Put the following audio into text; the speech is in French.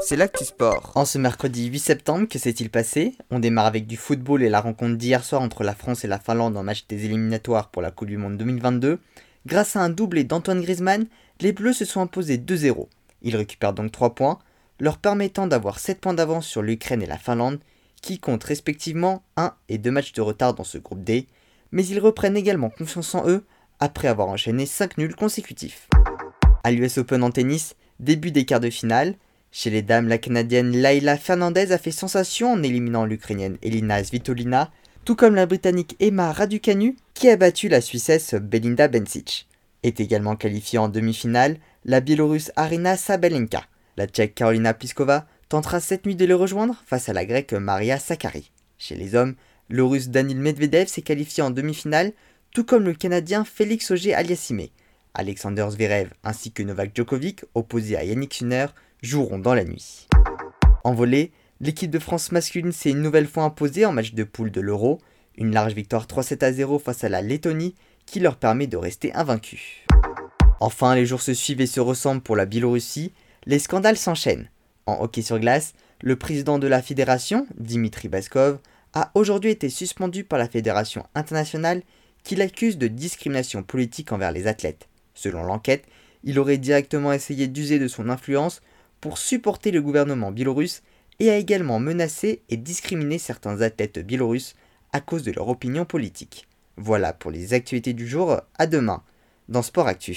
C'est l'actu sport. En ce mercredi 8 septembre, que s'est-il passé? On démarre avec du football et la rencontre d'hier soir entre la France et la Finlande en match des éliminatoires pour la Coupe du Monde 2022. Grâce à un doublé d'Antoine Griezmann, les Bleus se sont imposés 2-0. Ils récupèrent donc 3 points, leur permettant d'avoir 7 points d'avance sur l'Ukraine et la Finlande, qui comptent respectivement 1 et 2 matchs de retard dans ce groupe D, mais ils reprennent également confiance en eux après avoir enchaîné 5 nuls consécutifs. À l'US Open en tennis, début des quarts de finale, chez les dames, la Canadienne Laila Fernandez a fait sensation en éliminant l'Ukrainienne Elina Svitolina, tout comme la Britannique Emma Raducanu qui a battu la Suissesse Belinda Bencic. Est également qualifiée en demi-finale la Biélorusse Arina Sabalenka. La Tchèque Karolina Pliskova tentera cette nuit de les rejoindre face à la Grecque Maria Sakkari. Chez les hommes, le Russe Danil Medvedev s'est qualifié en demi-finale, tout comme le Canadien Félix Auger-Aliassime. Alexander Zverev ainsi que Novak Djokovic, opposé à Yannick Sinner, joueront dans la nuit. En volée, l'équipe de France masculine s'est une nouvelle fois imposée en match de poule de l'Euro, une large victoire 3-7 à 0 face à la Lettonie qui leur permet de rester invaincus. Enfin, les jours se suivent et se ressemblent pour la Biélorussie, les scandales s'enchaînent. En hockey sur glace, le président de la fédération, Dimitri Baskov, a aujourd'hui été suspendu par la fédération internationale qui l'accuse de discrimination politique envers les athlètes. Selon l'enquête, il aurait directement essayé d'user de son influence pour supporter le gouvernement biélorusse et a également menacé et discriminé certains athlètes biélorusses à cause de leur opinion politique. Voilà pour les actualités du jour, à demain dans Sport Actu.